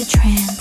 The trance.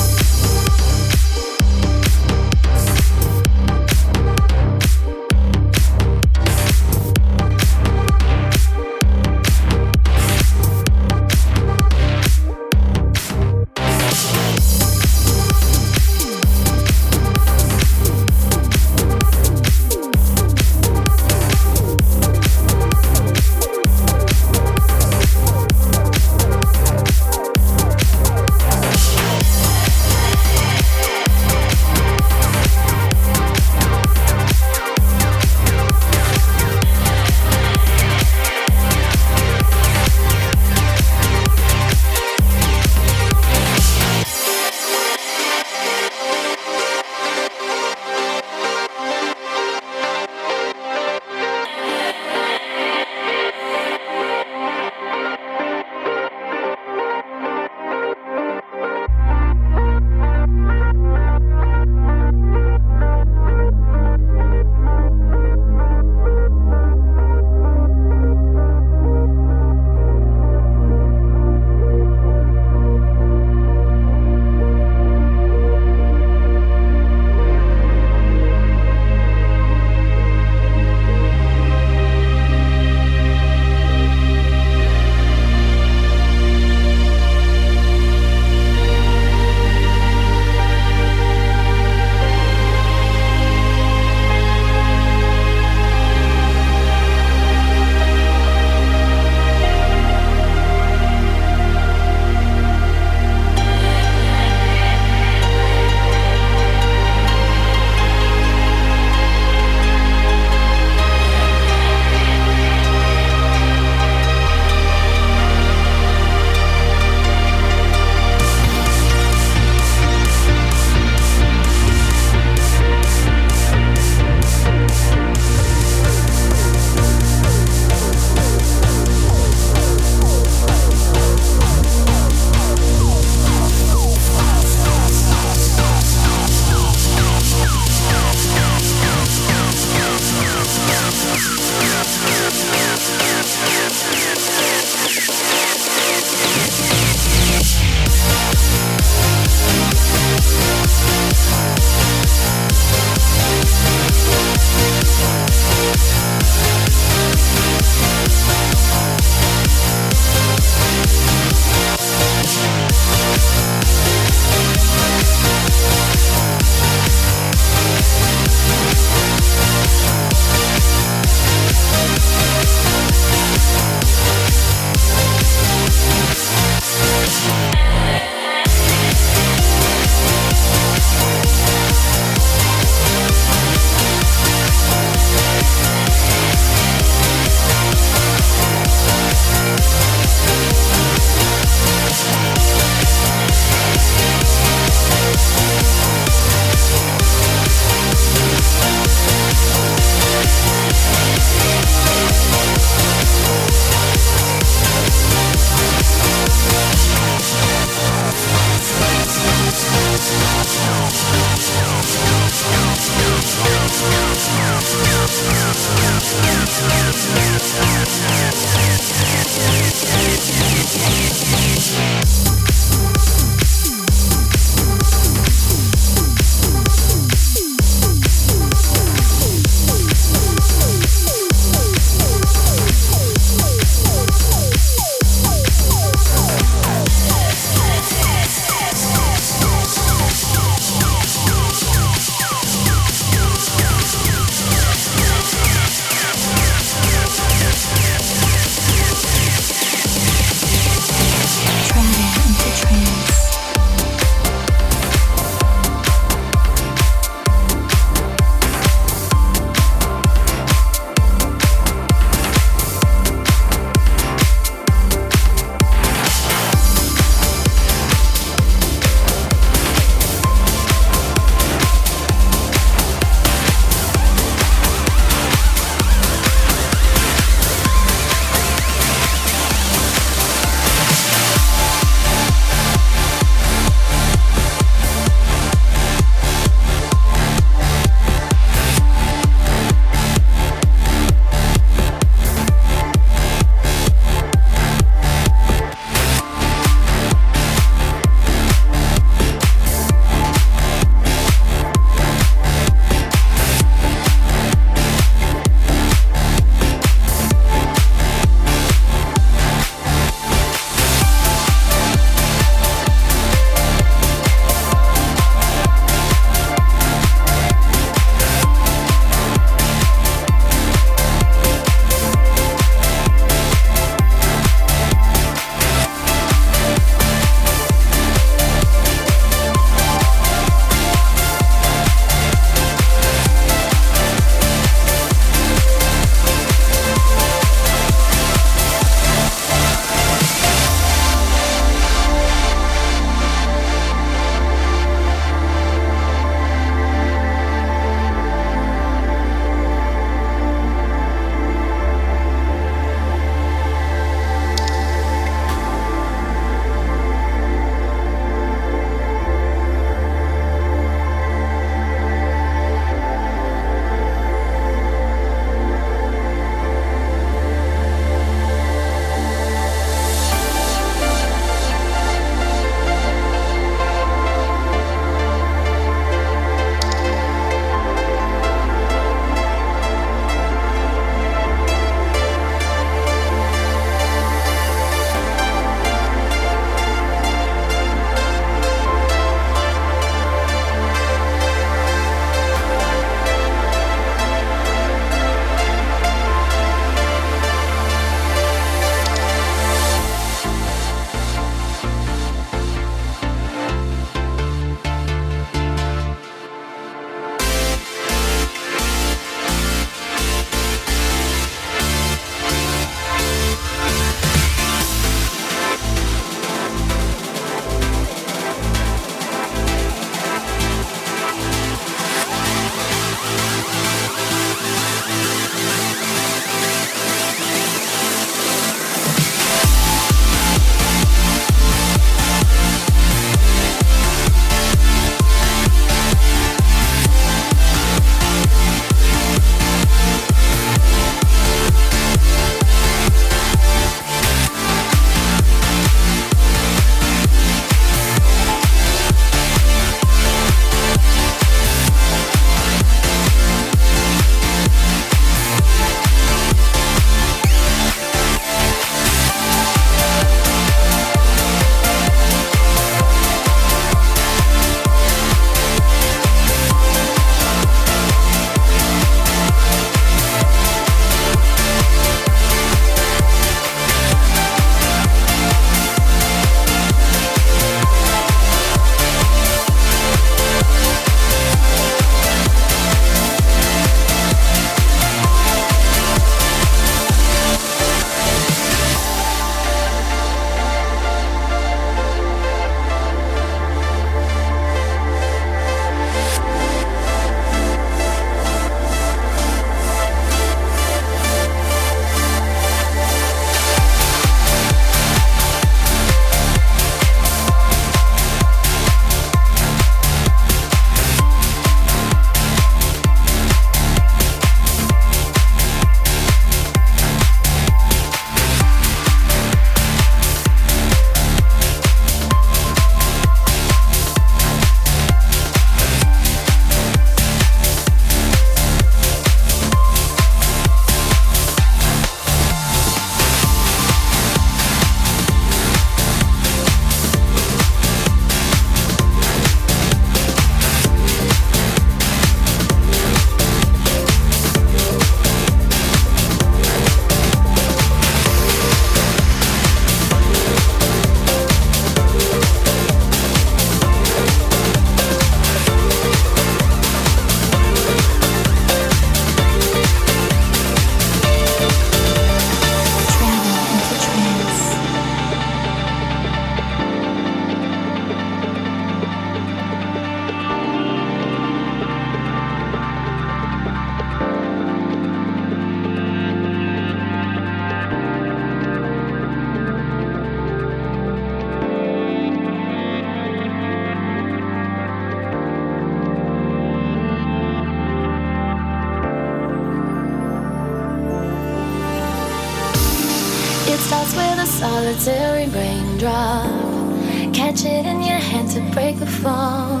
Catch it in your hand to break the fall.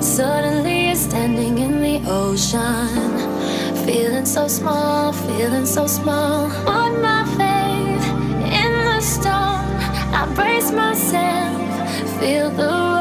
Suddenly you're standing in the ocean. Feeling so small, feeling so small. Put my faith in the storm. I brace myself, feel the